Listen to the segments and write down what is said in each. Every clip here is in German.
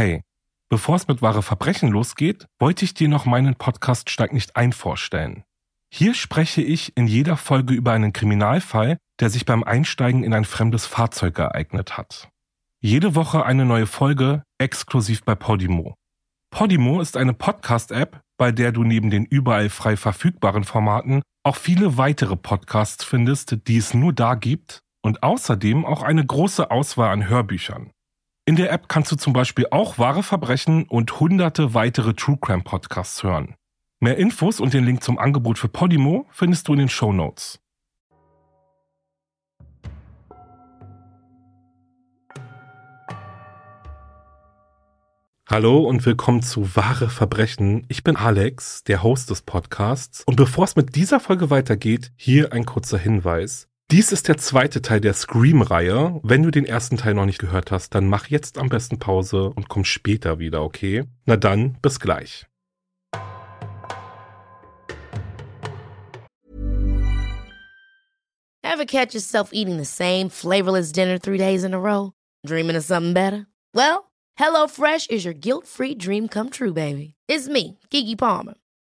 Hey, bevor es mit wahre Verbrechen losgeht, wollte ich dir noch meinen Podcast Steig nicht ein vorstellen. Hier spreche ich in jeder Folge über einen Kriminalfall, der sich beim Einsteigen in ein fremdes Fahrzeug ereignet hat. Jede Woche eine neue Folge, exklusiv bei Podimo. Podimo ist eine Podcast-App, bei der du neben den überall frei verfügbaren Formaten auch viele weitere Podcasts findest, die es nur da gibt und außerdem auch eine große Auswahl an Hörbüchern. In der App kannst du zum Beispiel auch wahre Verbrechen und hunderte weitere True Crime Podcasts hören. Mehr Infos und den Link zum Angebot für Podimo findest du in den Show Notes. Hallo und willkommen zu Wahre Verbrechen. Ich bin Alex, der Host des Podcasts. Und bevor es mit dieser Folge weitergeht, hier ein kurzer Hinweis. Dies ist der zweite Teil der Scream-Reihe. Wenn du den ersten Teil noch nicht gehört hast, dann mach jetzt am besten Pause und komm später wieder, okay? Na dann, bis gleich. Ever catch yourself eating the same flavorless dinner three days in a row? Dreaming of something better? Well, HelloFresh is your guilt-free dream come true, baby. It's me, Kiki Palmer.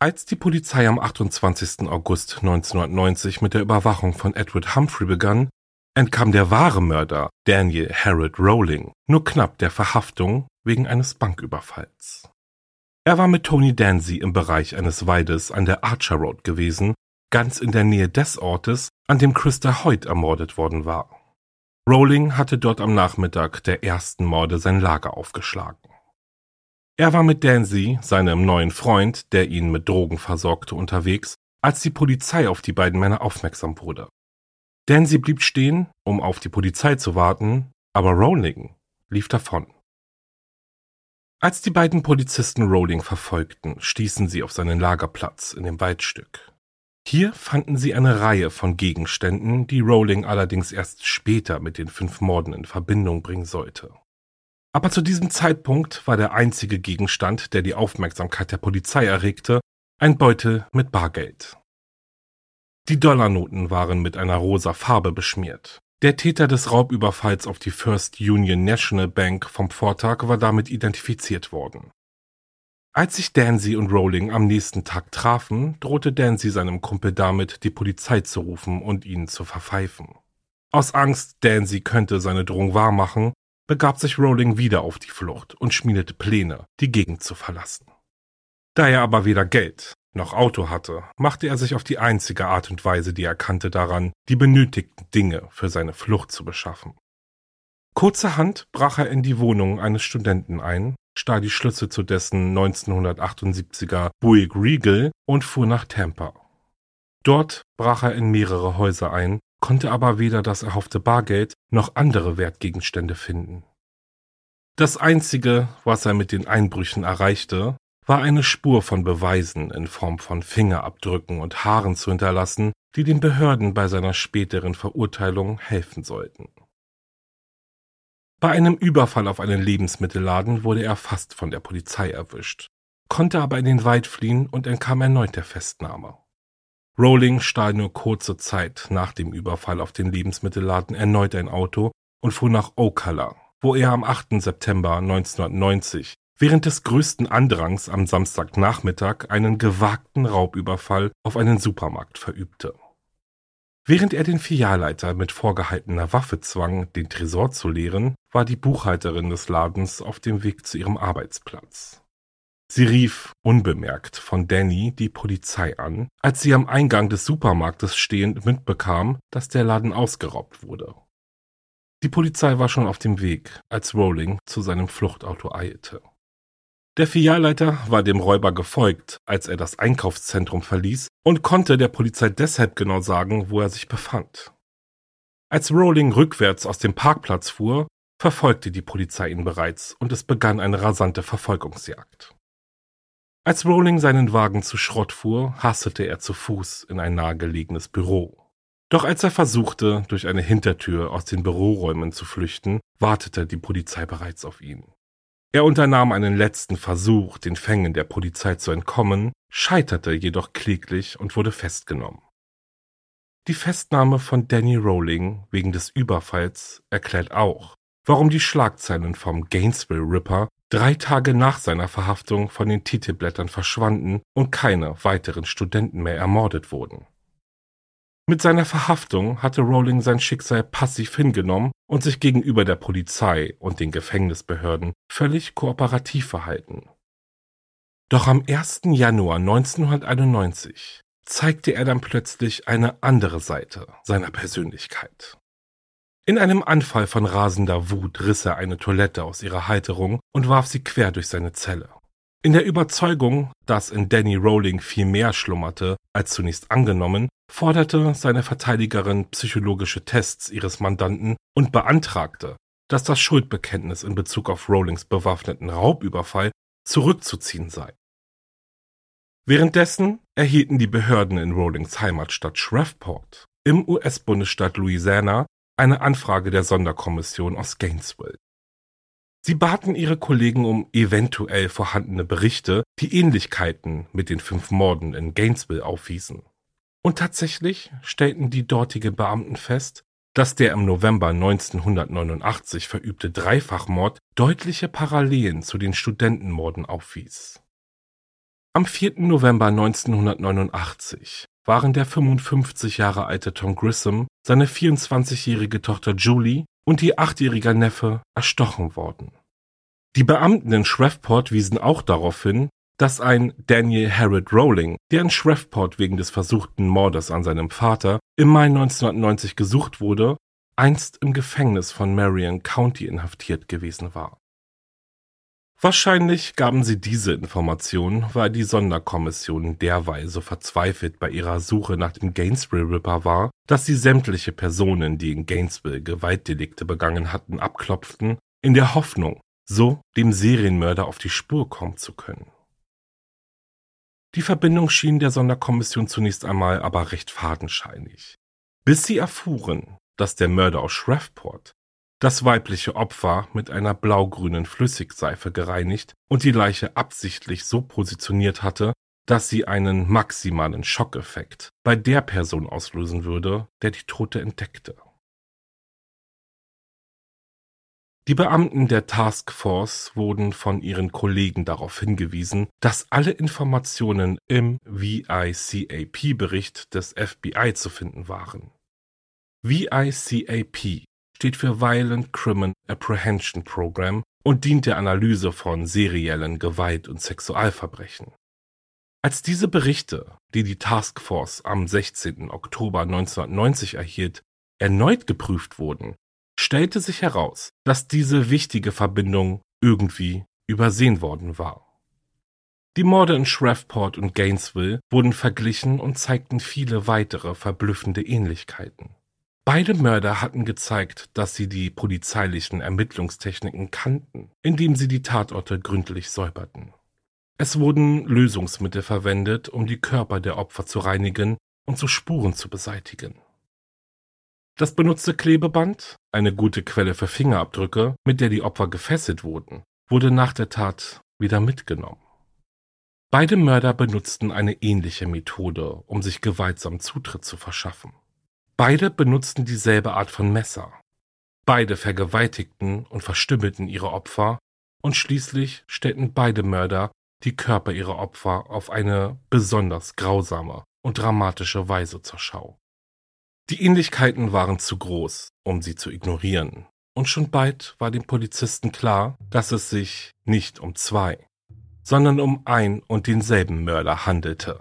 Als die Polizei am 28. August 1990 mit der Überwachung von Edward Humphrey begann, entkam der wahre Mörder Daniel Harold Rowling nur knapp der Verhaftung wegen eines Banküberfalls. Er war mit Tony Danzy im Bereich eines Waldes an der Archer Road gewesen, ganz in der Nähe des Ortes, an dem Christa Hoyt ermordet worden war. Rowling hatte dort am Nachmittag der ersten Morde sein Lager aufgeschlagen. Er war mit Danzy, seinem neuen Freund, der ihn mit Drogen versorgte, unterwegs, als die Polizei auf die beiden Männer aufmerksam wurde. Danzy blieb stehen, um auf die Polizei zu warten, aber Rowling lief davon. Als die beiden Polizisten Rowling verfolgten, stießen sie auf seinen Lagerplatz in dem Waldstück. Hier fanden sie eine Reihe von Gegenständen, die Rowling allerdings erst später mit den fünf Morden in Verbindung bringen sollte. Aber zu diesem Zeitpunkt war der einzige Gegenstand, der die Aufmerksamkeit der Polizei erregte, ein Beutel mit Bargeld. Die Dollarnoten waren mit einer rosa Farbe beschmiert. Der Täter des Raubüberfalls auf die First Union National Bank vom Vortag war damit identifiziert worden. Als sich Dancy und Rowling am nächsten Tag trafen, drohte Dancy seinem Kumpel damit, die Polizei zu rufen und ihn zu verpfeifen. Aus Angst, Dancy könnte seine Drohung wahrmachen, begab sich Rowling wieder auf die Flucht und schmiedete Pläne, die Gegend zu verlassen. Da er aber weder Geld noch Auto hatte, machte er sich auf die einzige Art und Weise, die er kannte, daran, die benötigten Dinge für seine Flucht zu beschaffen. Kurzerhand brach er in die Wohnung eines Studenten ein, stahl die Schlüssel zu dessen 1978er Buick Regal und fuhr nach Tampa. Dort brach er in mehrere Häuser ein, konnte aber weder das erhoffte Bargeld noch andere Wertgegenstände finden. Das Einzige, was er mit den Einbrüchen erreichte, war eine Spur von Beweisen in Form von Fingerabdrücken und Haaren zu hinterlassen, die den Behörden bei seiner späteren Verurteilung helfen sollten. Bei einem Überfall auf einen Lebensmittelladen wurde er fast von der Polizei erwischt, konnte aber in den Wald fliehen und entkam erneut der Festnahme. Rowling stahl nur kurze Zeit nach dem Überfall auf den Lebensmittelladen erneut ein Auto und fuhr nach Ocala, wo er am 8. September 1990 während des größten Andrangs am Samstagnachmittag einen gewagten Raubüberfall auf einen Supermarkt verübte. Während er den Filialleiter mit vorgehaltener Waffe zwang, den Tresor zu leeren, war die Buchhalterin des Ladens auf dem Weg zu ihrem Arbeitsplatz. Sie rief unbemerkt von Danny die Polizei an, als sie am Eingang des Supermarktes stehend mitbekam, dass der Laden ausgeraubt wurde. Die Polizei war schon auf dem Weg, als Rowling zu seinem Fluchtauto eilte. Der Filialleiter war dem Räuber gefolgt, als er das Einkaufszentrum verließ und konnte der Polizei deshalb genau sagen, wo er sich befand. Als Rowling rückwärts aus dem Parkplatz fuhr, verfolgte die Polizei ihn bereits und es begann eine rasante Verfolgungsjagd. Als Rowling seinen Wagen zu Schrott fuhr, hastete er zu Fuß in ein nahegelegenes Büro. Doch als er versuchte, durch eine Hintertür aus den Büroräumen zu flüchten, wartete die Polizei bereits auf ihn. Er unternahm einen letzten Versuch, den Fängen der Polizei zu entkommen, scheiterte jedoch kläglich und wurde festgenommen. Die Festnahme von Danny Rowling wegen des Überfalls erklärt auch, warum die Schlagzeilen vom Gainesville Ripper drei Tage nach seiner Verhaftung von den Titelblättern verschwanden und keine weiteren Studenten mehr ermordet wurden. Mit seiner Verhaftung hatte Rowling sein Schicksal passiv hingenommen und sich gegenüber der Polizei und den Gefängnisbehörden völlig kooperativ verhalten. Doch am 1. Januar 1991 zeigte er dann plötzlich eine andere Seite seiner Persönlichkeit. In einem Anfall von rasender Wut riss er eine Toilette aus ihrer Halterung und warf sie quer durch seine Zelle. In der Überzeugung, dass in Danny Rowling viel mehr schlummerte als zunächst angenommen, forderte seine Verteidigerin psychologische Tests ihres Mandanten und beantragte, dass das Schuldbekenntnis in Bezug auf Rowlings bewaffneten Raubüberfall zurückzuziehen sei. Währenddessen erhielten die Behörden in Rowlings Heimatstadt Shreveport im US-Bundesstaat Louisiana eine Anfrage der Sonderkommission aus Gainesville. Sie baten ihre Kollegen um eventuell vorhandene Berichte, die Ähnlichkeiten mit den fünf Morden in Gainesville aufwiesen. Und tatsächlich stellten die dortigen Beamten fest, dass der im November 1989 verübte Dreifachmord deutliche Parallelen zu den Studentenmorden aufwies. Am 4. November 1989 waren der 55 Jahre alte Tom Grissom, seine 24-jährige Tochter Julie und ihr achtjähriger Neffe erstochen worden. Die Beamten in Shreveport wiesen auch darauf hin, dass ein Daniel Harrod Rowling, der in Shreveport wegen des versuchten Mordes an seinem Vater im Mai 1990 gesucht wurde, einst im Gefängnis von Marion County inhaftiert gewesen war. Wahrscheinlich gaben sie diese Information, weil die Sonderkommission derweil so verzweifelt bei ihrer Suche nach dem Gainesville Ripper war, dass sie sämtliche Personen, die in Gainesville Gewaltdelikte begangen hatten, abklopften, in der Hoffnung, so dem Serienmörder auf die Spur kommen zu können. Die Verbindung schien der Sonderkommission zunächst einmal aber recht fadenscheinig, bis sie erfuhren, dass der Mörder aus Shreveport das weibliche Opfer mit einer blaugrünen Flüssigseife gereinigt und die Leiche absichtlich so positioniert hatte, dass sie einen maximalen Schockeffekt bei der Person auslösen würde, der die Tote entdeckte. Die Beamten der Task Force wurden von ihren Kollegen darauf hingewiesen, dass alle Informationen im VICAP-Bericht des FBI zu finden waren. VICAP steht für Violent Criminal Apprehension Program und dient der Analyse von seriellen Gewalt- und Sexualverbrechen. Als diese Berichte, die die Task Force am 16. Oktober 1990 erhielt, erneut geprüft wurden, stellte sich heraus, dass diese wichtige Verbindung irgendwie übersehen worden war. Die Morde in Shreveport und Gainesville wurden verglichen und zeigten viele weitere verblüffende Ähnlichkeiten. Beide Mörder hatten gezeigt, dass sie die polizeilichen Ermittlungstechniken kannten, indem sie die Tatorte gründlich säuberten. Es wurden Lösungsmittel verwendet, um die Körper der Opfer zu reinigen und so Spuren zu beseitigen. Das benutzte Klebeband, eine gute Quelle für Fingerabdrücke, mit der die Opfer gefesselt wurden, wurde nach der Tat wieder mitgenommen. Beide Mörder benutzten eine ähnliche Methode, um sich gewaltsam Zutritt zu verschaffen. Beide benutzten dieselbe Art von Messer. Beide vergewaltigten und verstümmelten ihre Opfer und schließlich stellten beide Mörder die Körper ihrer Opfer auf eine besonders grausame und dramatische Weise zur Schau. Die Ähnlichkeiten waren zu groß, um sie zu ignorieren, und schon bald war dem Polizisten klar, dass es sich nicht um zwei, sondern um ein und denselben Mörder handelte.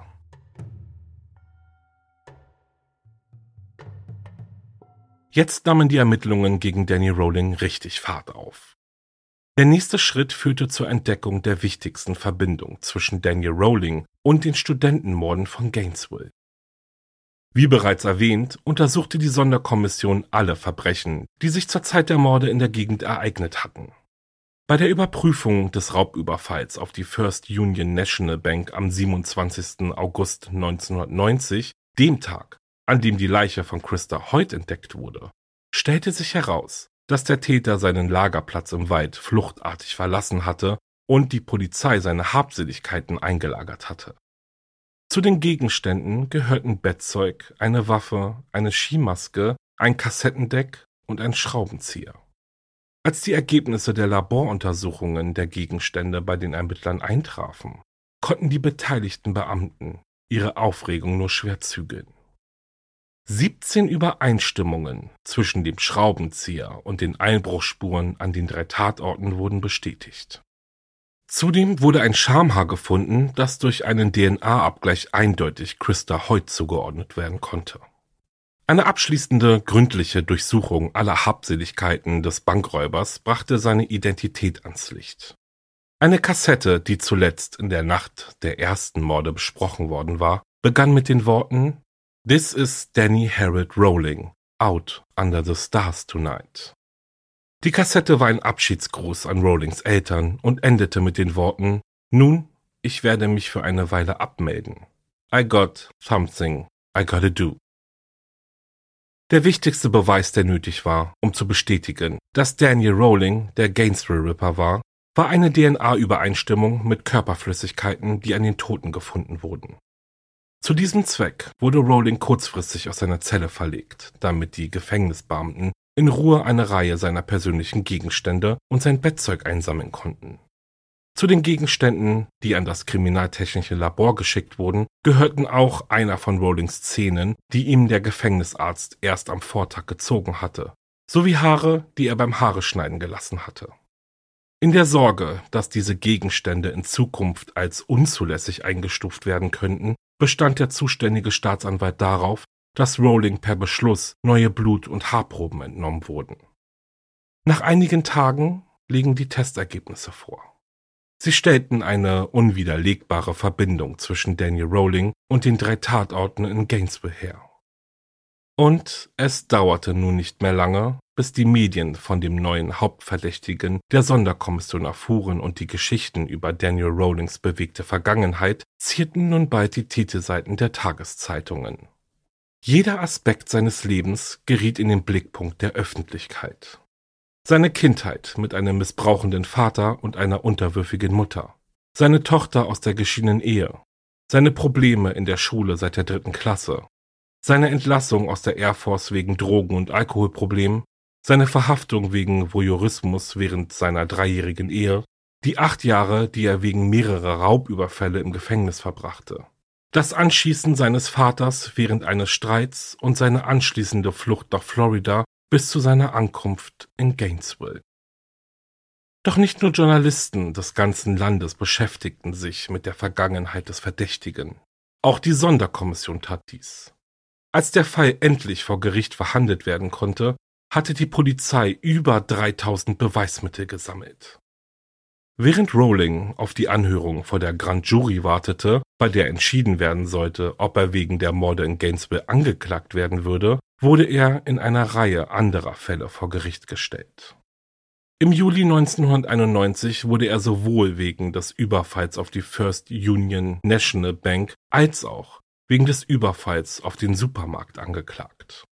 Jetzt nahmen die Ermittlungen gegen Danny Rowling richtig Fahrt auf. Der nächste Schritt führte zur Entdeckung der wichtigsten Verbindung zwischen Daniel Rowling und den Studentenmorden von Gainesville. Wie bereits erwähnt, untersuchte die Sonderkommission alle Verbrechen, die sich zur Zeit der Morde in der Gegend ereignet hatten. Bei der Überprüfung des Raubüberfalls auf die First Union National Bank am 27. August 1990, dem Tag, an dem die Leiche von Christa Hoyt entdeckt wurde, stellte sich heraus, dass der Täter seinen Lagerplatz im Wald fluchtartig verlassen hatte und die Polizei seine Habseligkeiten eingelagert hatte. Zu den Gegenständen gehörten Bettzeug, eine Waffe, eine Skimaske, ein Kassettendeck und ein Schraubenzieher. Als die Ergebnisse der Laboruntersuchungen der Gegenstände bei den Ermittlern eintrafen, konnten die beteiligten Beamten ihre Aufregung nur schwer zügeln. 17 Übereinstimmungen zwischen dem Schraubenzieher und den Einbruchspuren an den drei Tatorten wurden bestätigt. Zudem wurde ein Schamhaar gefunden, das durch einen DNA-Abgleich eindeutig Christa Hoyt zugeordnet werden konnte. Eine abschließende, gründliche Durchsuchung aller Habseligkeiten des Bankräubers brachte seine Identität ans Licht. Eine Kassette, die zuletzt in der Nacht der ersten Morde besprochen worden war, begann mit den Worten This is Danny Harold Rowling, out under the stars tonight. Die Kassette war ein Abschiedsgruß an Rowlings Eltern und endete mit den Worten Nun, ich werde mich für eine Weile abmelden. I got something I gotta do. Der wichtigste Beweis, der nötig war, um zu bestätigen, dass Daniel Rowling der Gainesville Ripper war, war eine DNA-Übereinstimmung mit Körperflüssigkeiten, die an den Toten gefunden wurden. Zu diesem Zweck wurde Rowling kurzfristig aus seiner Zelle verlegt, damit die Gefängnisbeamten in Ruhe eine Reihe seiner persönlichen Gegenstände und sein Bettzeug einsammeln konnten. Zu den Gegenständen, die an das kriminaltechnische Labor geschickt wurden, gehörten auch einer von Rowlings Zähnen, die ihm der Gefängnisarzt erst am Vortag gezogen hatte, sowie Haare, die er beim Haareschneiden gelassen hatte. In der Sorge, dass diese Gegenstände in Zukunft als unzulässig eingestuft werden könnten, bestand der zuständige Staatsanwalt darauf, dass Rowling per Beschluss neue Blut- und Haarproben entnommen wurden. Nach einigen Tagen liegen die Testergebnisse vor. Sie stellten eine unwiderlegbare Verbindung zwischen Daniel Rowling und den drei Tatorten in Gainesville her. Und es dauerte nun nicht mehr lange, bis die Medien von dem neuen Hauptverdächtigen der Sonderkommission erfuhren und die Geschichten über Daniel Rowlings bewegte Vergangenheit zierten nun bald die Titelseiten der Tageszeitungen. Jeder Aspekt seines Lebens geriet in den Blickpunkt der Öffentlichkeit. Seine Kindheit mit einem missbrauchenden Vater und einer unterwürfigen Mutter, seine Tochter aus der geschiedenen Ehe, seine Probleme in der Schule seit der dritten Klasse, seine Entlassung aus der Air Force wegen Drogen- und Alkoholproblemen, seine Verhaftung wegen Voyeurismus während seiner dreijährigen Ehe, die acht Jahre, die er wegen mehrerer Raubüberfälle im Gefängnis verbrachte, das Anschießen seines Vaters während eines Streits und seine anschließende Flucht nach Florida bis zu seiner Ankunft in Gainesville. Doch nicht nur Journalisten des ganzen Landes beschäftigten sich mit der Vergangenheit des Verdächtigen. Auch die Sonderkommission tat dies. Als der Fall endlich vor Gericht verhandelt werden konnte, hatte die Polizei über 3000 Beweismittel gesammelt. Während Rowling auf die Anhörung vor der Grand Jury wartete, bei der entschieden werden sollte, ob er wegen der Morde in Gainesville angeklagt werden würde, wurde er in einer Reihe anderer Fälle vor Gericht gestellt. Im Juli 1991 wurde er sowohl wegen des Überfalls auf die First Union National Bank als auch wegen des Überfalls auf den Supermarkt angeklagt.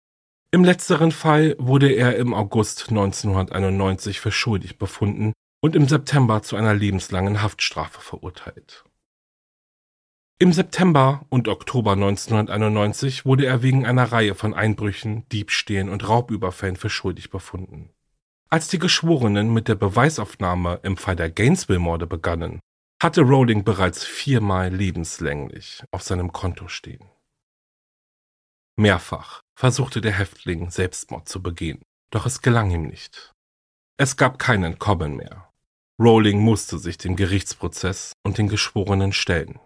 Im letzteren Fall wurde er im August 1991 für schuldig befunden und im September zu einer lebenslangen Haftstrafe verurteilt. Im September und Oktober 1991 wurde er wegen einer Reihe von Einbrüchen, Diebstählen und Raubüberfällen für schuldig befunden. Als die Geschworenen mit der Beweisaufnahme im Fall der Gainesville-Morde begannen, hatte Rowling bereits viermal lebenslänglich auf seinem Konto stehen. Mehrfach versuchte der Häftling Selbstmord zu begehen, doch es gelang ihm nicht. Es gab kein Entkommen mehr. Rowling musste sich dem Gerichtsprozess und den Geschworenen stellen.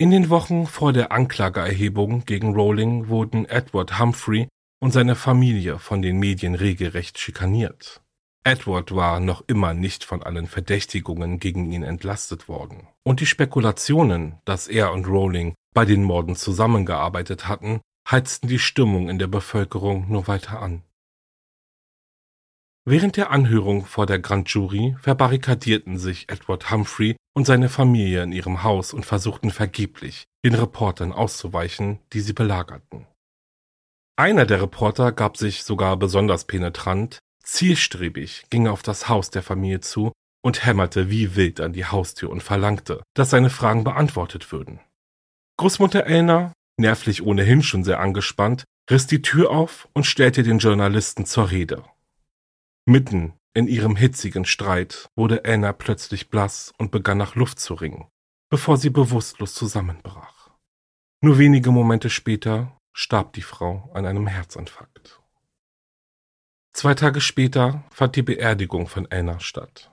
In den Wochen vor der Anklageerhebung gegen Rowling wurden Edward Humphrey und seine Familie von den Medien regelrecht schikaniert. Edward war noch immer nicht von allen Verdächtigungen gegen ihn entlastet worden. Und die Spekulationen, dass er und Rowling bei den Morden zusammengearbeitet hatten, heizten die Stimmung in der Bevölkerung nur weiter an. Während der Anhörung vor der Grand Jury verbarrikadierten sich Edward Humphrey und seine Familie in ihrem Haus und versuchten vergeblich, den Reportern auszuweichen, die sie belagerten. Einer der Reporter gab sich sogar besonders penetrant, zielstrebig ging er auf das Haus der Familie zu und hämmerte wie wild an die Haustür und verlangte, dass seine Fragen beantwortet würden. Großmutter Elna, nervlich ohnehin schon sehr angespannt, riss die Tür auf und stellte den Journalisten zur Rede. Mitten in ihrem hitzigen Streit wurde Elna plötzlich blass und begann nach Luft zu ringen, bevor sie bewusstlos zusammenbrach. Nur wenige Momente später starb die Frau an einem Herzinfarkt. Zwei Tage später fand die Beerdigung von Anna statt.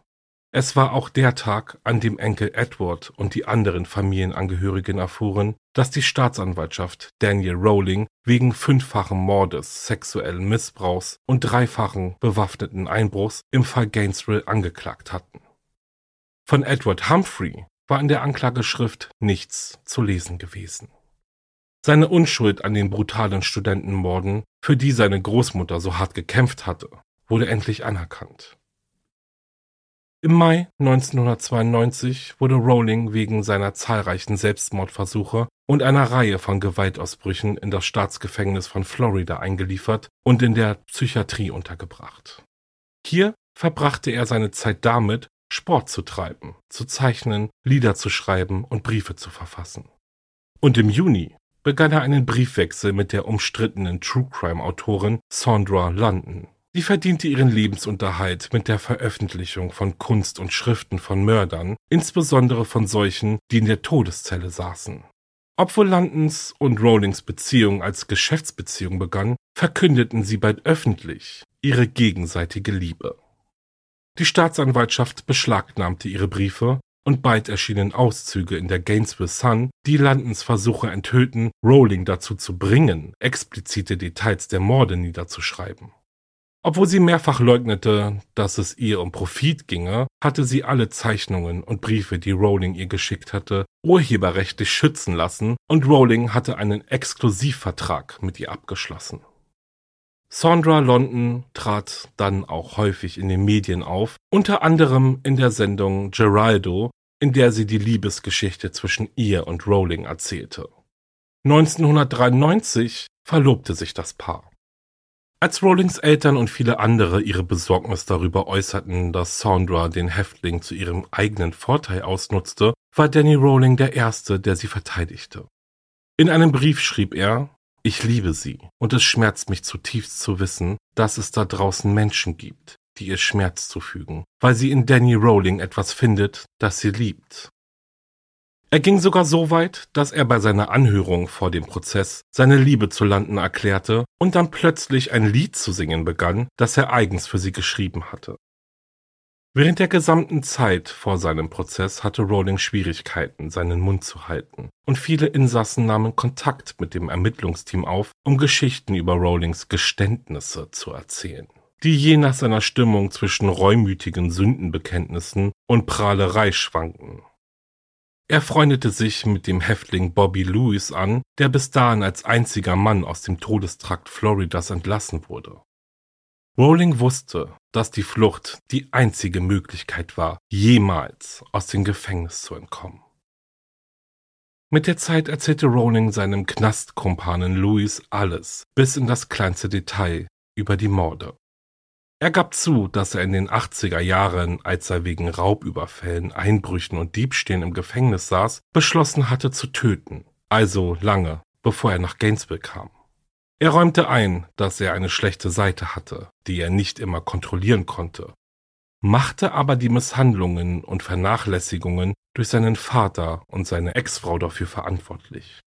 Es war auch der Tag, an dem Enkel Edward und die anderen Familienangehörigen erfuhren, dass die Staatsanwaltschaft Daniel Rowling wegen fünffachen Mordes, sexuellen Missbrauchs und dreifachen bewaffneten Einbruchs im Fall Gainesville angeklagt hatten. Von Edward Humphrey war in der Anklageschrift nichts zu lesen gewesen. Seine Unschuld an den brutalen Studentenmorden, für die seine Großmutter so hart gekämpft hatte, wurde endlich anerkannt. Im Mai 1992 wurde Rowling wegen seiner zahlreichen Selbstmordversuche und einer Reihe von Gewaltausbrüchen in das Staatsgefängnis von Florida eingeliefert und in der Psychiatrie untergebracht. Hier verbrachte er seine Zeit damit, Sport zu treiben, zu zeichnen, Lieder zu schreiben und Briefe zu verfassen. Und im Juni begann er einen Briefwechsel mit der umstrittenen True Crime Autorin Sandra London. Sie verdiente ihren Lebensunterhalt mit der Veröffentlichung von Kunst und Schriften von Mördern, insbesondere von solchen, die in der Todeszelle saßen. Obwohl Londons und Rowlings Beziehung als Geschäftsbeziehung begann, verkündeten sie bald öffentlich ihre gegenseitige Liebe. Die Staatsanwaltschaft beschlagnahmte ihre Briefe und bald erschienen Auszüge in der Gainesville Sun, die Landons Versuche enthüllten, Rowling dazu zu bringen, explizite Details der Morde niederzuschreiben. Obwohl sie mehrfach leugnete, dass es ihr um Profit ginge, hatte sie alle Zeichnungen und Briefe, die Rowling ihr geschickt hatte, urheberrechtlich schützen lassen und Rowling hatte einen Exklusivvertrag mit ihr abgeschlossen. Sandra London trat dann auch häufig in den Medien auf, unter anderem in der Sendung Geraldo, in der sie die Liebesgeschichte zwischen ihr und Rowling erzählte. 1993 verlobte sich das Paar. Als Rowlings Eltern und viele andere ihre Besorgnis darüber äußerten, dass Sandra den Häftling zu ihrem eigenen Vorteil ausnutzte, war Danny Rowling der Erste, der sie verteidigte. In einem Brief schrieb er, ich liebe sie, und es schmerzt mich zutiefst zu wissen, dass es da draußen Menschen gibt, die ihr Schmerz zufügen, weil sie in Danny Rowling etwas findet, das sie liebt. Er ging sogar so weit, dass er bei seiner Anhörung vor dem Prozess seine Liebe zu London erklärte und dann plötzlich ein Lied zu singen begann, das er eigens für sie geschrieben hatte. Während der gesamten Zeit vor seinem Prozess hatte Rowling Schwierigkeiten, seinen Mund zu halten, und viele Insassen nahmen Kontakt mit dem Ermittlungsteam auf, um Geschichten über Rowlings Geständnisse zu erzählen, die je nach seiner Stimmung zwischen reumütigen Sündenbekenntnissen und Prahlerei schwanken. Er freundete sich mit dem Häftling Bobby Lewis an, der bis dahin als einziger Mann aus dem Todestrakt Floridas entlassen wurde. Rowling wusste, dass die Flucht die einzige Möglichkeit war, jemals aus dem Gefängnis zu entkommen. Mit der Zeit erzählte Rowling seinem Knastkumpanen Louis alles, bis in das kleinste Detail, über die Morde. Er gab zu, dass er in den 80er Jahren, als er wegen Raubüberfällen, Einbrüchen und Diebstählen im Gefängnis saß, beschlossen hatte zu töten, also lange, bevor er nach Gainesville kam. Er räumte ein, dass er eine schlechte Seite hatte, die er nicht immer kontrollieren konnte, machte aber die Misshandlungen und Vernachlässigungen durch seinen Vater und seine Ex-Frau dafür verantwortlich.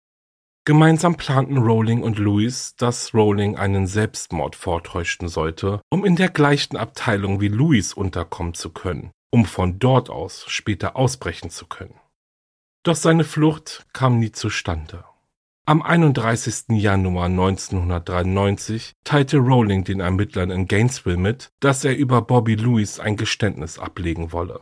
Gemeinsam planten Rowling und Louis, dass Rowling einen Selbstmord vortäuschen sollte, um in der gleichen Abteilung wie Louis unterkommen zu können, um von dort aus später ausbrechen zu können. Doch seine Flucht kam nie zustande. Am 31. Januar 1993 teilte Rowling den Ermittlern in Gainesville mit, dass er über Bobby Louis ein Geständnis ablegen wolle.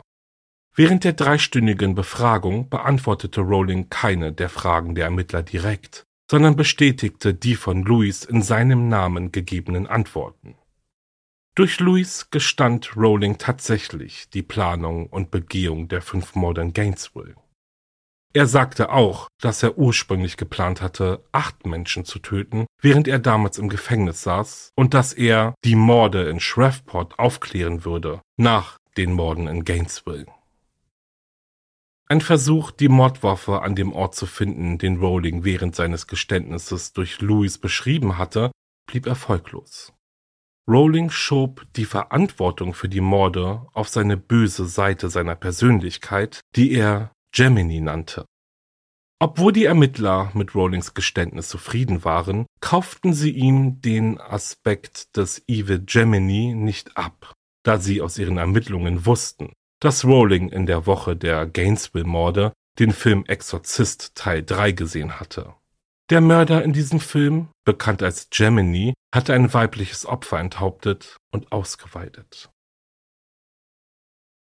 Während der dreistündigen Befragung beantwortete Rowling keine der Fragen der Ermittler direkt, sondern bestätigte die von Louis in seinem Namen gegebenen Antworten. Durch Louis gestand Rowling tatsächlich die Planung und Begehung der fünf Morde in Gainesville. Er sagte auch, dass er ursprünglich geplant hatte, acht Menschen zu töten, während er damals im Gefängnis saß, und dass er die Morde in Shreveport aufklären würde, nach den Morden in Gainesville. Ein Versuch, die Mordwaffe an dem Ort zu finden, den Rowling während seines Geständnisses durch Louis beschrieben hatte, blieb erfolglos. Rowling schob die Verantwortung für die Morde auf seine böse Seite seiner Persönlichkeit, die er Gemini nannte. Obwohl die Ermittler mit Rowlings Geständnis zufrieden waren, kauften sie ihm den Aspekt des Evil Gemini nicht ab, da sie aus ihren Ermittlungen wussten, dass Rowling in der Woche der Gainesville-Morde den Film Exorzist Teil 3 gesehen hatte. Der Mörder in diesem Film, bekannt als Gemini, hatte ein weibliches Opfer enthauptet und ausgeweidet.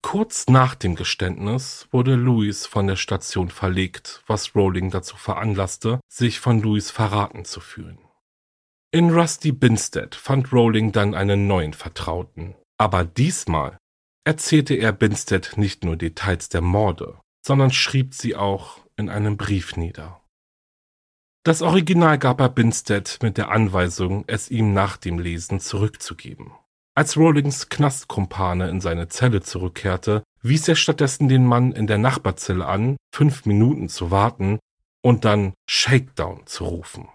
Kurz nach dem Geständnis wurde Louis von der Station verlegt, was Rowling dazu veranlasste, sich von Louis verraten zu fühlen. In Rusty Binstead fand Rowling dann einen neuen Vertrauten, aber diesmal erzählte er Binstead nicht nur Details der Morde, sondern schrieb sie auch in einem Brief nieder. Das Original gab er Binstead mit der Anweisung, es ihm nach dem Lesen zurückzugeben. Als Rowlings Knastkumpane in seine Zelle zurückkehrte, wies er stattdessen den Mann in der Nachbarzelle an, fünf Minuten zu warten und dann Shakedown zu rufen.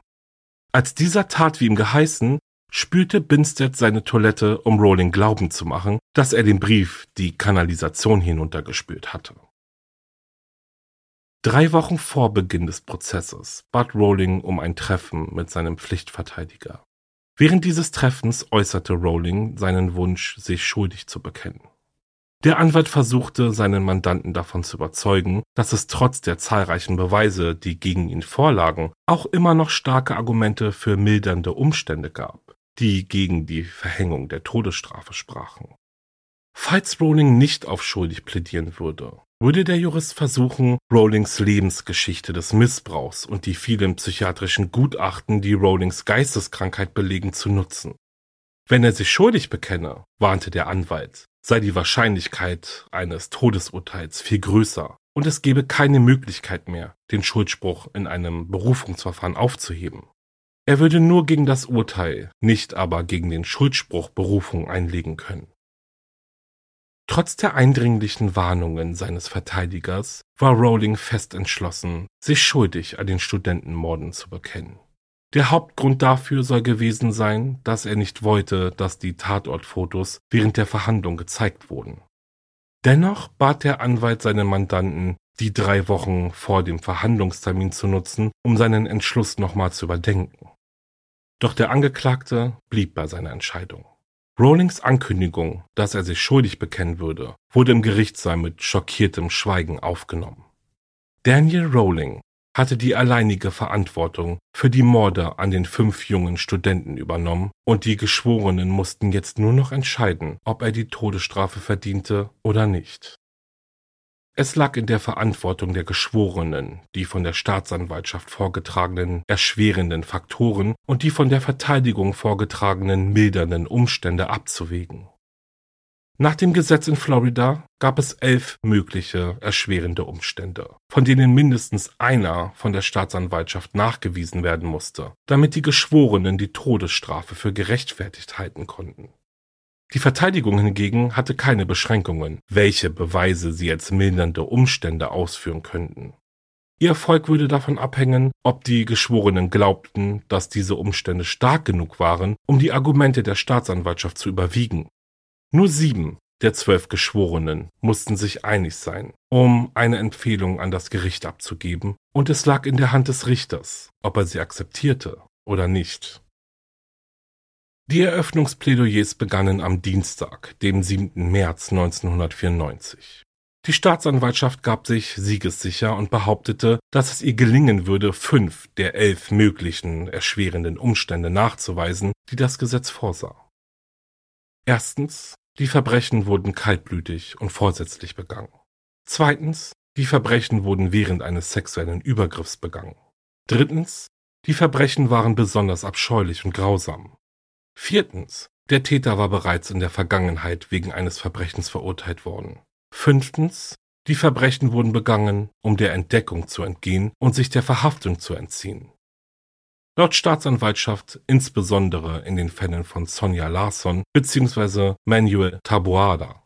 Als dieser tat wie ihm geheißen, spülte Binstead seine Toilette, um Rowling glauben zu machen, dass er den Brief die Kanalisation hinuntergespült hatte. Drei Wochen vor Beginn des Prozesses bat Rowling um ein Treffen mit seinem Pflichtverteidiger. Während dieses Treffens äußerte Rowling seinen Wunsch, sich schuldig zu bekennen. Der Anwalt versuchte, seinen Mandanten davon zu überzeugen, dass es trotz der zahlreichen Beweise, die gegen ihn vorlagen, auch immer noch starke Argumente für mildernde Umstände gab die gegen die Verhängung der Todesstrafe sprachen. Falls Rowling nicht auf schuldig plädieren würde, würde der Jurist versuchen, Rowlings Lebensgeschichte des Missbrauchs und die vielen psychiatrischen Gutachten, die Rowlings Geisteskrankheit belegen, zu nutzen. Wenn er sich schuldig bekenne, warnte der Anwalt, sei die Wahrscheinlichkeit eines Todesurteils viel größer und es gebe keine Möglichkeit mehr, den Schuldspruch in einem Berufungsverfahren aufzuheben. Er würde nur gegen das Urteil, nicht aber gegen den Schuldspruch Berufung einlegen können. Trotz der eindringlichen Warnungen seines Verteidigers war Rowling fest entschlossen, sich schuldig an den Studentenmorden zu bekennen. Der Hauptgrund dafür soll gewesen sein, dass er nicht wollte, dass die Tatortfotos während der Verhandlung gezeigt wurden. Dennoch bat der Anwalt seinen Mandanten, die drei Wochen vor dem Verhandlungstermin zu nutzen, um seinen Entschluss nochmal zu überdenken. Doch der Angeklagte blieb bei seiner Entscheidung. Rowlings Ankündigung, dass er sich schuldig bekennen würde, wurde im Gerichtssaal mit schockiertem Schweigen aufgenommen. Daniel Rowling hatte die alleinige Verantwortung für die Morde an den fünf jungen Studenten übernommen und die Geschworenen mussten jetzt nur noch entscheiden, ob er die Todesstrafe verdiente oder nicht. Es lag in der Verantwortung der Geschworenen, die von der Staatsanwaltschaft vorgetragenen erschwerenden Faktoren und die von der Verteidigung vorgetragenen mildernden Umstände abzuwägen. Nach dem Gesetz in Florida gab es elf mögliche erschwerende Umstände, von denen mindestens einer von der Staatsanwaltschaft nachgewiesen werden musste, damit die Geschworenen die Todesstrafe für gerechtfertigt halten konnten. Die Verteidigung hingegen hatte keine Beschränkungen, welche Beweise sie als mildernde Umstände ausführen könnten. Ihr Erfolg würde davon abhängen, ob die Geschworenen glaubten, dass diese Umstände stark genug waren, um die Argumente der Staatsanwaltschaft zu überwiegen. Nur sieben der zwölf Geschworenen mussten sich einig sein, um eine Empfehlung an das Gericht abzugeben, und es lag in der Hand des Richters, ob er sie akzeptierte oder nicht. Die Eröffnungsplädoyers begannen am Dienstag, dem 7. März 1994. Die Staatsanwaltschaft gab sich siegessicher und behauptete, dass es ihr gelingen würde, fünf der elf möglichen erschwerenden Umstände nachzuweisen, die das Gesetz vorsah. Erstens, die Verbrechen wurden kaltblütig und vorsätzlich begangen. Zweitens, die Verbrechen wurden während eines sexuellen Übergriffs begangen. Drittens, die Verbrechen waren besonders abscheulich und grausam. Viertens, der Täter war bereits in der Vergangenheit wegen eines Verbrechens verurteilt worden. Fünftens, die Verbrechen wurden begangen, um der Entdeckung zu entgehen und sich der Verhaftung zu entziehen. Laut Staatsanwaltschaft insbesondere in den Fällen von Sonja Larsson bzw. Manuel Taboada.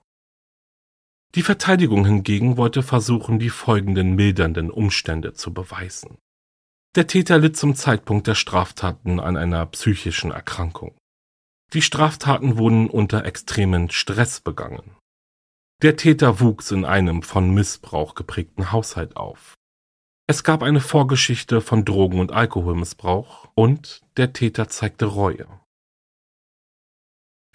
Die Verteidigung hingegen wollte versuchen, die folgenden mildernden Umstände zu beweisen. Der Täter litt zum Zeitpunkt der Straftaten an einer psychischen Erkrankung. Die Straftaten wurden unter extremen Stress begangen. Der Täter wuchs in einem von Missbrauch geprägten Haushalt auf. Es gab eine Vorgeschichte von Drogen- und Alkoholmissbrauch und der Täter zeigte Reue.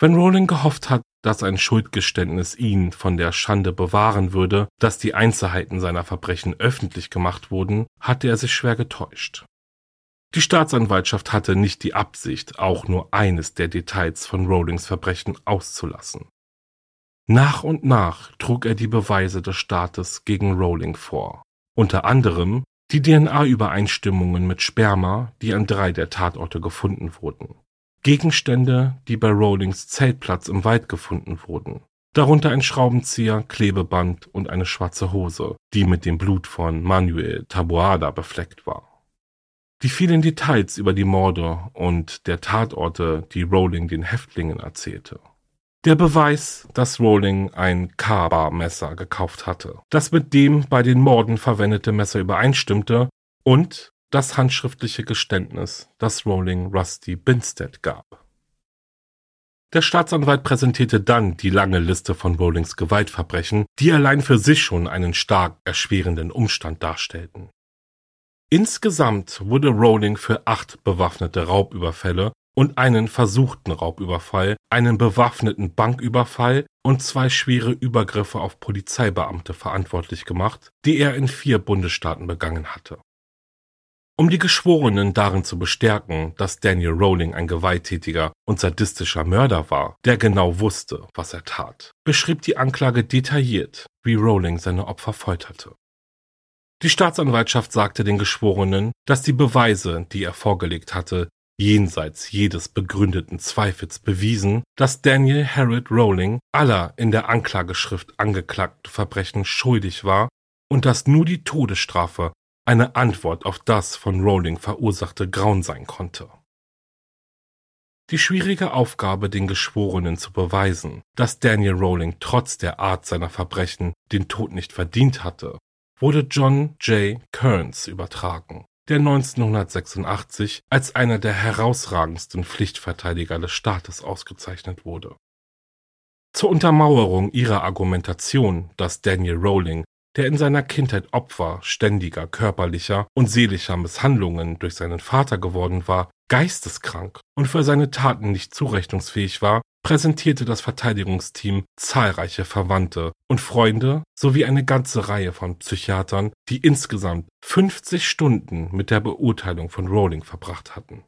Wenn Rowling gehofft hat, dass ein Schuldgeständnis ihn von der Schande bewahren würde, dass die Einzelheiten seiner Verbrechen öffentlich gemacht wurden, hatte er sich schwer getäuscht. Die Staatsanwaltschaft hatte nicht die Absicht, auch nur eines der Details von Rowlings Verbrechen auszulassen. Nach und nach trug er die Beweise des Staates gegen Rowling vor, unter anderem die DNA-Übereinstimmungen mit Sperma, die an drei der Tatorte gefunden wurden, Gegenstände, die bei Rowlings Zeltplatz im Wald gefunden wurden, darunter ein Schraubenzieher, Klebeband und eine schwarze Hose, die mit dem Blut von Manuel Taboada befleckt war. Die vielen Details über die Morde und der Tatorte, die Rowling den Häftlingen erzählte. Der Beweis, dass Rowling ein K-Bar-Messer gekauft hatte, das mit dem bei den Morden verwendete Messer übereinstimmte und das handschriftliche Geständnis, das Rowling Rusty Binstead gab. Der Staatsanwalt präsentierte dann die lange Liste von Rowlings Gewaltverbrechen, die allein für sich schon einen stark erschwerenden Umstand darstellten. Insgesamt wurde Rowling für acht bewaffnete Raubüberfälle und einen versuchten Raubüberfall, einen bewaffneten Banküberfall und zwei schwere Übergriffe auf Polizeibeamte verantwortlich gemacht, die er in vier Bundesstaaten begangen hatte. Um die Geschworenen darin zu bestärken, dass Daniel Rowling ein gewalttätiger und sadistischer Mörder war, der genau wusste, was er tat, beschrieb die Anklage detailliert, wie Rowling seine Opfer folterte. Die Staatsanwaltschaft sagte den Geschworenen, dass die Beweise, die er vorgelegt hatte, jenseits jedes begründeten Zweifels bewiesen, dass Daniel Harold Rowling aller in der Anklageschrift angeklagten Verbrechen schuldig war und dass nur die Todesstrafe eine Antwort auf das von Rowling verursachte Grauen sein konnte. Die schwierige Aufgabe, den Geschworenen zu beweisen, dass Daniel Rowling trotz der Art seiner Verbrechen den Tod nicht verdient hatte, wurde John J. Kearns übertragen, der 1986 als einer der herausragendsten Pflichtverteidiger des Staates ausgezeichnet wurde. Zur Untermauerung ihrer Argumentation, dass Daniel Rowling, der in seiner Kindheit Opfer ständiger körperlicher und seelischer Misshandlungen durch seinen Vater geworden war, geisteskrank und für seine Taten nicht zurechnungsfähig war, präsentierte das Verteidigungsteam zahlreiche Verwandte und Freunde sowie eine ganze Reihe von Psychiatern, die insgesamt 50 Stunden mit der Beurteilung von Rowling verbracht hatten.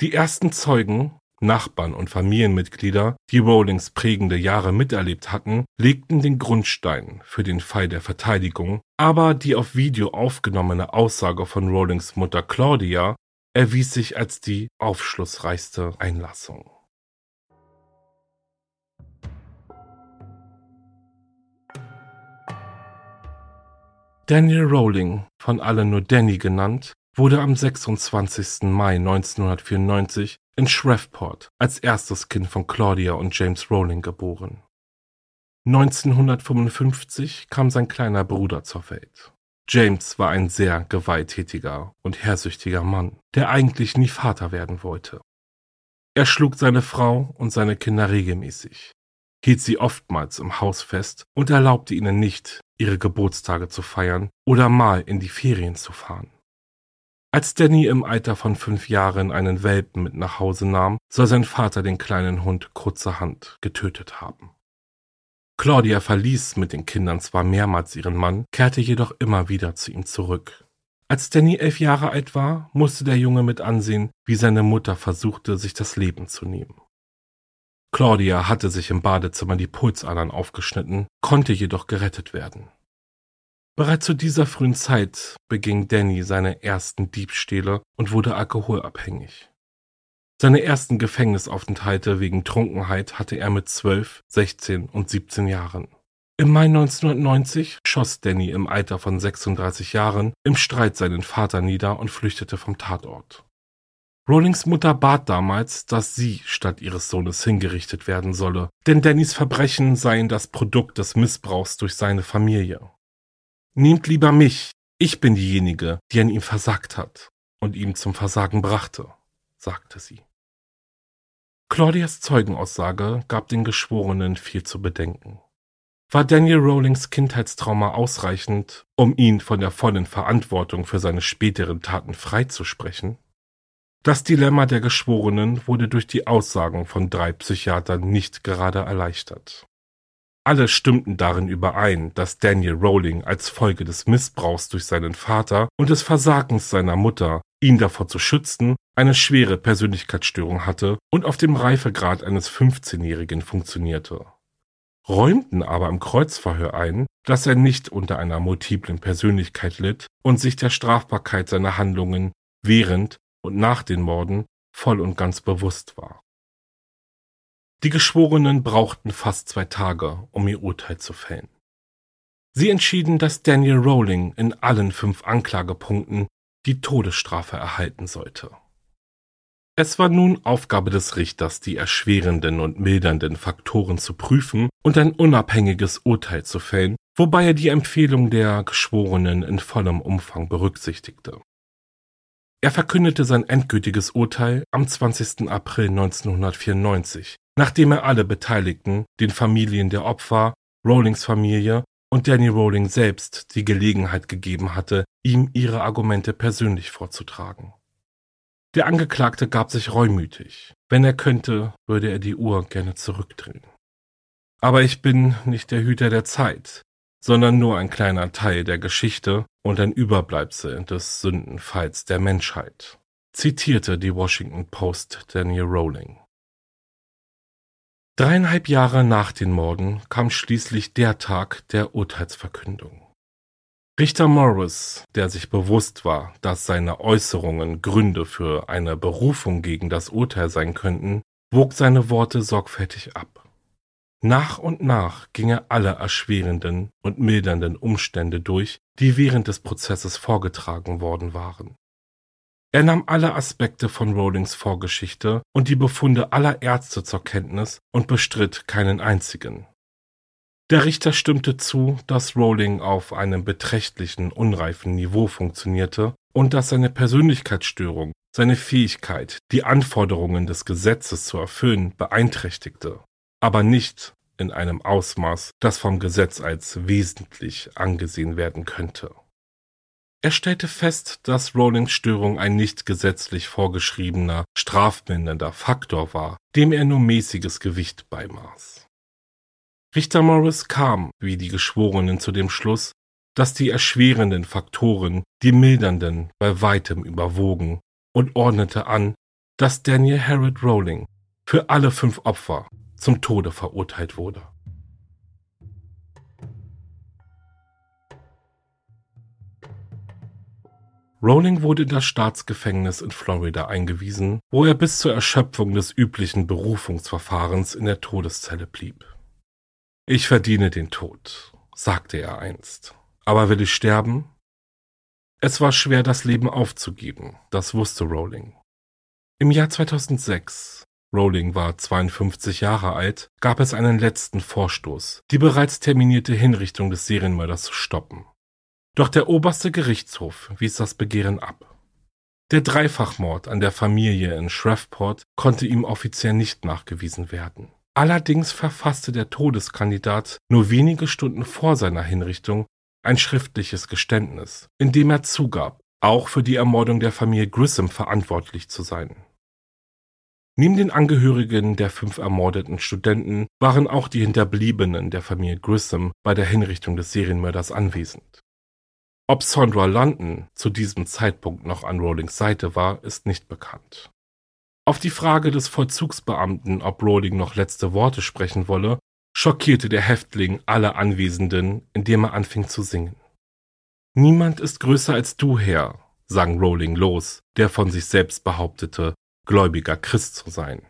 Die ersten Zeugen, Nachbarn und Familienmitglieder, die Rowlings prägende Jahre miterlebt hatten, legten den Grundstein für den Fall der Verteidigung, aber die auf Video aufgenommene Aussage von Rowlings Mutter Claudia erwies sich als die aufschlussreichste Einlassung. Daniel Rowling, von allen nur Danny genannt, wurde am 26. Mai 1994 in Shreveport als erstes Kind von Claudia und James Rowling geboren. 1955 kam sein kleiner Bruder zur Welt. James war ein sehr gewalttätiger und herrsüchtiger Mann, der eigentlich nie Vater werden wollte. Er schlug seine Frau und seine Kinder regelmäßig. hielt sie oftmals im Haus fest und erlaubte ihnen nicht, ihre Geburtstage zu feiern oder mal in die Ferien zu fahren. Als Danny im Alter von fünf Jahren einen Welpen mit nach Hause nahm, soll sein Vater den kleinen Hund kurzerhand getötet haben. Claudia verließ mit den Kindern zwar mehrmals ihren Mann, kehrte jedoch immer wieder zu ihm zurück. Als Danny elf Jahre alt war, musste der Junge mit ansehen, wie seine Mutter versuchte, sich das Leben zu nehmen. Claudia hatte sich im Badezimmer die Pulsadern aufgeschnitten, konnte jedoch gerettet werden. Bereits zu dieser frühen Zeit beging Danny seine ersten Diebstähle und wurde alkoholabhängig. Seine ersten Gefängnisaufenthalte wegen Trunkenheit hatte er mit 12, 16 und 17 Jahren. Im Mai 1990 schoss Danny im Alter von 36 Jahren im Streit seinen Vater nieder und flüchtete vom Tatort. Rowlings Mutter bat damals, dass sie statt ihres Sohnes hingerichtet werden solle, denn Dannys Verbrechen seien das Produkt des Missbrauchs durch seine Familie. Nehmt lieber mich, ich bin diejenige, die an ihm versagt hat und ihm zum Versagen brachte, sagte sie. Claudias Zeugenaussage gab den Geschworenen viel zu bedenken. War Daniel Rowlings Kindheitstrauma ausreichend, um ihn von der vollen Verantwortung für seine späteren Taten freizusprechen? Das Dilemma der Geschworenen wurde durch die Aussagen von drei Psychiatern nicht gerade erleichtert. Alle stimmten darin überein, dass Daniel Rowling als Folge des Missbrauchs durch seinen Vater und des Versagens seiner Mutter ihn davor zu schützen, eine schwere Persönlichkeitsstörung hatte und auf dem Reifegrad eines 15-Jährigen funktionierte. Räumten aber im Kreuzverhör ein, dass er nicht unter einer multiplen Persönlichkeit litt und sich der Strafbarkeit seiner Handlungen während und nach den Morden voll und ganz bewusst war. Die Geschworenen brauchten fast zwei Tage, um ihr Urteil zu fällen. Sie entschieden, dass Daniel Rowling in allen fünf Anklagepunkten die Todesstrafe erhalten sollte. Es war nun Aufgabe des Richters, die erschwerenden und mildernden Faktoren zu prüfen und ein unabhängiges Urteil zu fällen, wobei er die Empfehlung der Geschworenen in vollem Umfang berücksichtigte. Er verkündete sein endgültiges Urteil am 20. April 1994, nachdem er alle Beteiligten, den Familien der Opfer, Rowlings Familie und Danny Rowling selbst die Gelegenheit gegeben hatte, ihm ihre Argumente persönlich vorzutragen. Der Angeklagte gab sich reumütig. Wenn er könnte, würde er die Uhr gerne zurückdrehen. Aber ich bin nicht der Hüter der Zeit, sondern nur ein kleiner Teil der Geschichte und ein Überbleibsel des Sündenfalls der Menschheit, zitierte die Washington Post Daniel Rowling. Dreieinhalb Jahre nach den Morden kam schließlich der Tag der Urteilsverkündung. Richter Morris, der sich bewusst war, dass seine Äußerungen Gründe für eine Berufung gegen das Urteil sein könnten, wog seine Worte sorgfältig ab. Nach und nach ging er alle erschwerenden und mildernden Umstände durch, die während des Prozesses vorgetragen worden waren. Er nahm alle Aspekte von Rowlings Vorgeschichte und die Befunde aller Ärzte zur Kenntnis und bestritt keinen einzigen. Der Richter stimmte zu, dass Rowling auf einem beträchtlichen unreifen Niveau funktionierte und dass seine Persönlichkeitsstörung seine Fähigkeit, die Anforderungen des Gesetzes zu erfüllen, beeinträchtigte, aber nicht in einem Ausmaß, das vom Gesetz als wesentlich angesehen werden könnte. Er stellte fest, dass Rowlings Störung ein nicht gesetzlich vorgeschriebener, strafmindernder Faktor war, dem er nur mäßiges Gewicht beimaß. Richter Morris kam, wie die Geschworenen, zu dem Schluss, dass die erschwerenden Faktoren die mildernden bei weitem überwogen und ordnete an, dass Daniel Harrod Rowling für alle fünf Opfer zum Tode verurteilt wurde. Rowling wurde in das Staatsgefängnis in Florida eingewiesen, wo er bis zur Erschöpfung des üblichen Berufungsverfahrens in der Todeszelle blieb. Ich verdiene den Tod, sagte er einst. Aber will ich sterben? Es war schwer, das Leben aufzugeben, das wusste Rowling. Im Jahr 2006, Rowling war 52 Jahre alt, gab es einen letzten Vorstoß, die bereits terminierte Hinrichtung des Serienmörders zu stoppen. Doch der oberste Gerichtshof wies das Begehren ab. Der Dreifachmord an der Familie in Shreveport konnte ihm offiziell nicht nachgewiesen werden. Allerdings verfasste der Todeskandidat nur wenige Stunden vor seiner Hinrichtung ein schriftliches Geständnis, in dem er zugab, auch für die Ermordung der Familie Grissom verantwortlich zu sein. Neben den Angehörigen der fünf ermordeten Studenten waren auch die Hinterbliebenen der Familie Grissom bei der Hinrichtung des Serienmörders anwesend. Ob Sondra London zu diesem Zeitpunkt noch an Rowlings Seite war, ist nicht bekannt. Auf die Frage des Vollzugsbeamten, ob Rowling noch letzte Worte sprechen wolle, schockierte der Häftling alle Anwesenden, indem er anfing zu singen. Niemand ist größer als du, Herr, sang Rowling los, der von sich selbst behauptete, gläubiger Christ zu sein.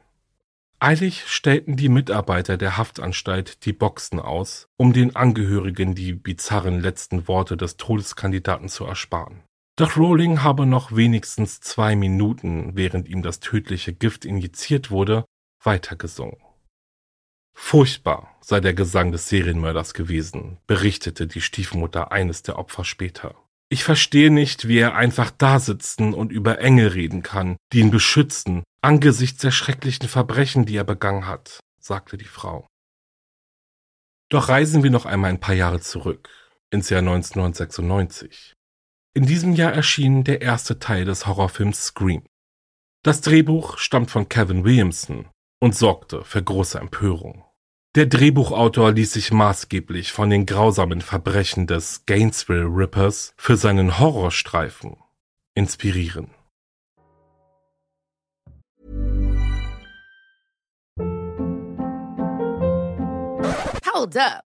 Eilig stellten die Mitarbeiter der Haftanstalt die Boxen aus, um den Angehörigen die bizarren letzten Worte des Todeskandidaten zu ersparen. Doch Rowling habe noch wenigstens zwei Minuten, während ihm das tödliche Gift injiziert wurde, weitergesungen. Furchtbar sei der Gesang des Serienmörders gewesen, berichtete die Stiefmutter eines der Opfer später. Ich verstehe nicht, wie er einfach da sitzen und über Engel reden kann, die ihn beschützen, angesichts der schrecklichen Verbrechen, die er begangen hat, sagte die Frau. Doch reisen wir noch einmal ein paar Jahre zurück, ins Jahr 1996. In diesem Jahr erschien der erste Teil des Horrorfilms Scream. Das Drehbuch stammt von Kevin Williamson und sorgte für große Empörung. Der Drehbuchautor ließ sich maßgeblich von den grausamen Verbrechen des Gainesville Rippers für seinen Horrorstreifen inspirieren. Hold up.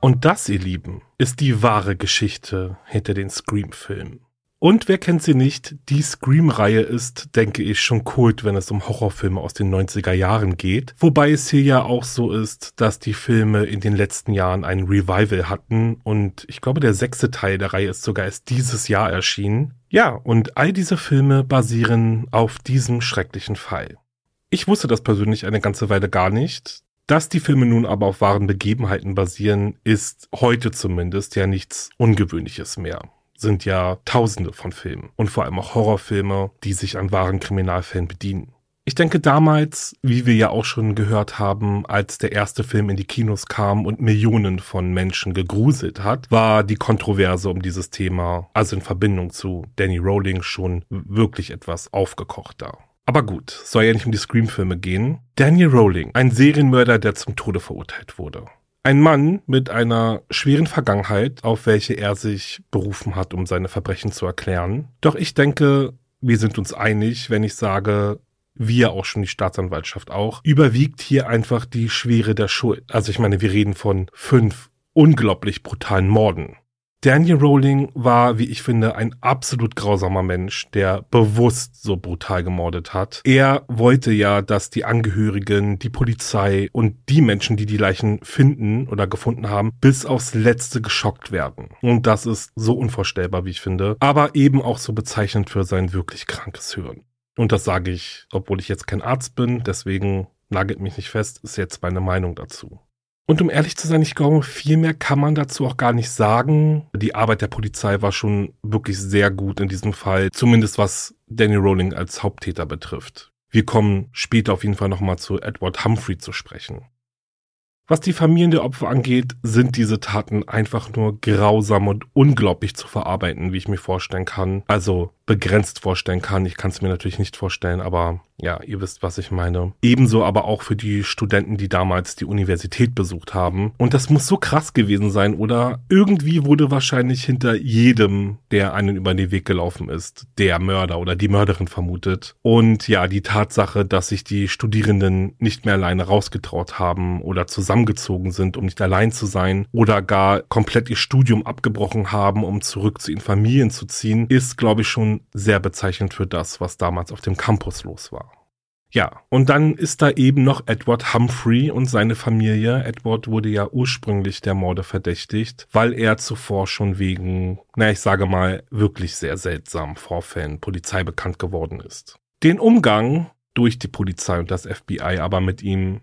Und das, ihr Lieben, ist die wahre Geschichte hinter den Scream-Filmen. Und wer kennt sie nicht? Die Scream-Reihe ist, denke ich, schon Kult, wenn es um Horrorfilme aus den 90er Jahren geht. Wobei es hier ja auch so ist, dass die Filme in den letzten Jahren ein Revival hatten und ich glaube, der sechste Teil der Reihe ist sogar erst dieses Jahr erschienen. Ja, und all diese Filme basieren auf diesem schrecklichen Fall. Ich wusste das persönlich eine ganze Weile gar nicht. Dass die Filme nun aber auf wahren Begebenheiten basieren, ist heute zumindest ja nichts Ungewöhnliches mehr. Sind ja tausende von Filmen und vor allem auch Horrorfilme, die sich an wahren Kriminalfällen bedienen. Ich denke damals, wie wir ja auch schon gehört haben, als der erste Film in die Kinos kam und Millionen von Menschen gegruselt hat, war die Kontroverse um dieses Thema, also in Verbindung zu Danny Rowling, schon wirklich etwas aufgekochter. Aber gut, soll ja nicht um die Scream-Filme gehen. Daniel Rowling, ein Serienmörder, der zum Tode verurteilt wurde. Ein Mann mit einer schweren Vergangenheit, auf welche er sich berufen hat, um seine Verbrechen zu erklären. Doch ich denke, wir sind uns einig, wenn ich sage, wir auch schon die Staatsanwaltschaft auch, überwiegt hier einfach die Schwere der Schuld. Also ich meine, wir reden von fünf unglaublich brutalen Morden. Daniel Rowling war, wie ich finde, ein absolut grausamer Mensch, der bewusst so brutal gemordet hat. Er wollte ja, dass die Angehörigen, die Polizei und die Menschen, die die Leichen finden oder gefunden haben, bis aufs Letzte geschockt werden. Und das ist so unvorstellbar, wie ich finde, aber eben auch so bezeichnend für sein wirklich krankes Hören. Und das sage ich, obwohl ich jetzt kein Arzt bin, deswegen nagelt mich nicht fest, ist jetzt meine Meinung dazu. Und um ehrlich zu sein, ich glaube, viel mehr kann man dazu auch gar nicht sagen. Die Arbeit der Polizei war schon wirklich sehr gut in diesem Fall, zumindest was Danny Rowling als Haupttäter betrifft. Wir kommen später auf jeden Fall nochmal zu Edward Humphrey zu sprechen. Was die Familien der Opfer angeht, sind diese Taten einfach nur grausam und unglaublich zu verarbeiten, wie ich mir vorstellen kann. Also begrenzt vorstellen kann. Ich kann es mir natürlich nicht vorstellen, aber ja, ihr wisst, was ich meine. Ebenso aber auch für die Studenten, die damals die Universität besucht haben. Und das muss so krass gewesen sein, oder? Irgendwie wurde wahrscheinlich hinter jedem, der einen über den Weg gelaufen ist, der Mörder oder die Mörderin vermutet. Und ja, die Tatsache, dass sich die Studierenden nicht mehr alleine rausgetraut haben oder zusammengezogen sind, um nicht allein zu sein oder gar komplett ihr Studium abgebrochen haben, um zurück zu ihren Familien zu ziehen, ist, glaube ich, schon sehr bezeichnend für das, was damals auf dem Campus los war. Ja, und dann ist da eben noch Edward Humphrey und seine Familie. Edward wurde ja ursprünglich der Morde verdächtigt, weil er zuvor schon wegen, na ich sage mal, wirklich sehr seltsamen Vorfällen Polizei bekannt geworden ist. Den Umgang durch die Polizei und das FBI aber mit ihm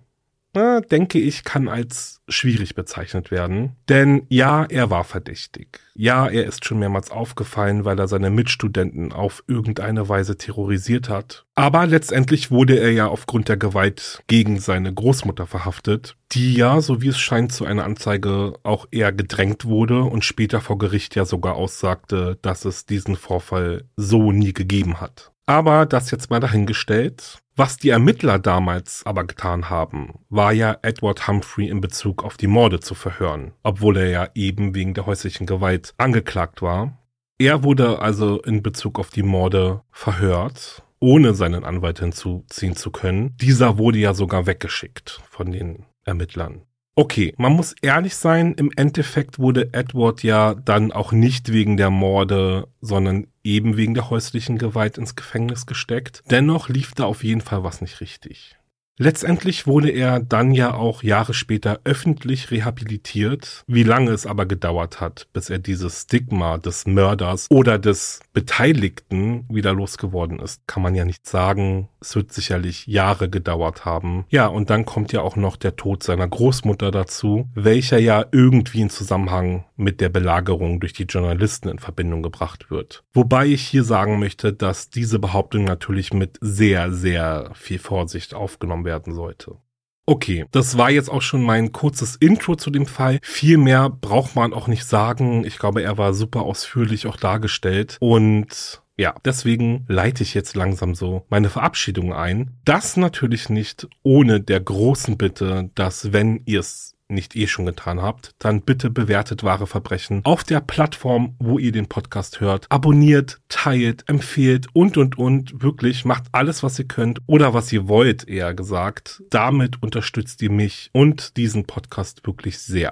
na, denke ich, kann als schwierig bezeichnet werden. Denn ja, er war verdächtig. Ja, er ist schon mehrmals aufgefallen, weil er seine Mitstudenten auf irgendeine Weise terrorisiert hat. Aber letztendlich wurde er ja aufgrund der Gewalt gegen seine Großmutter verhaftet, die ja, so wie es scheint, zu einer Anzeige auch eher gedrängt wurde und später vor Gericht ja sogar aussagte, dass es diesen Vorfall so nie gegeben hat. Aber das jetzt mal dahingestellt. Was die Ermittler damals aber getan haben, war ja Edward Humphrey in Bezug auf die Morde zu verhören, obwohl er ja eben wegen der häuslichen Gewalt angeklagt war. Er wurde also in Bezug auf die Morde verhört, ohne seinen Anwalt hinzuziehen zu können. Dieser wurde ja sogar weggeschickt von den Ermittlern. Okay, man muss ehrlich sein, im Endeffekt wurde Edward ja dann auch nicht wegen der Morde, sondern eben wegen der häuslichen Gewalt ins Gefängnis gesteckt. Dennoch lief da auf jeden Fall was nicht richtig. Letztendlich wurde er dann ja auch Jahre später öffentlich rehabilitiert. Wie lange es aber gedauert hat, bis er dieses Stigma des Mörders oder des Beteiligten wieder losgeworden ist, kann man ja nicht sagen. Es wird sicherlich Jahre gedauert haben. Ja, und dann kommt ja auch noch der Tod seiner Großmutter dazu, welcher ja irgendwie in Zusammenhang mit der Belagerung durch die Journalisten in Verbindung gebracht wird. Wobei ich hier sagen möchte, dass diese Behauptung natürlich mit sehr, sehr viel Vorsicht aufgenommen werden sollte. Okay, das war jetzt auch schon mein kurzes Intro zu dem Fall. Viel mehr braucht man auch nicht sagen. Ich glaube, er war super ausführlich auch dargestellt. Und ja, deswegen leite ich jetzt langsam so meine Verabschiedung ein. Das natürlich nicht ohne der großen Bitte, dass wenn ihr es nicht eh schon getan habt, dann bitte bewertet wahre Verbrechen auf der Plattform, wo ihr den Podcast hört. Abonniert, teilt, empfehlt und, und, und. Wirklich macht alles, was ihr könnt oder was ihr wollt, eher gesagt. Damit unterstützt ihr mich und diesen Podcast wirklich sehr.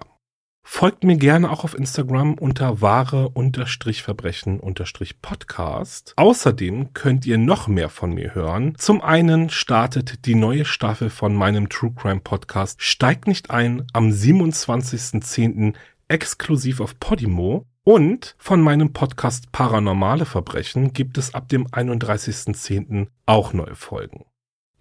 Folgt mir gerne auch auf Instagram unter wahre-verbrechen-podcast. Außerdem könnt ihr noch mehr von mir hören. Zum einen startet die neue Staffel von meinem True Crime Podcast Steigt nicht ein am 27.10. exklusiv auf Podimo. Und von meinem Podcast Paranormale Verbrechen gibt es ab dem 31.10. auch neue Folgen.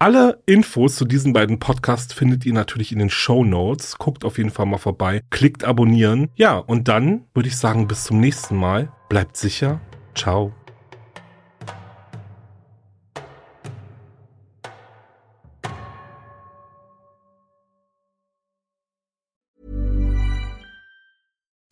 Alle Infos zu diesen beiden Podcasts findet ihr natürlich in den Show Notes. Guckt auf jeden Fall mal vorbei, klickt abonnieren. Ja, und dann würde ich sagen, bis zum nächsten Mal. Bleibt sicher. Ciao.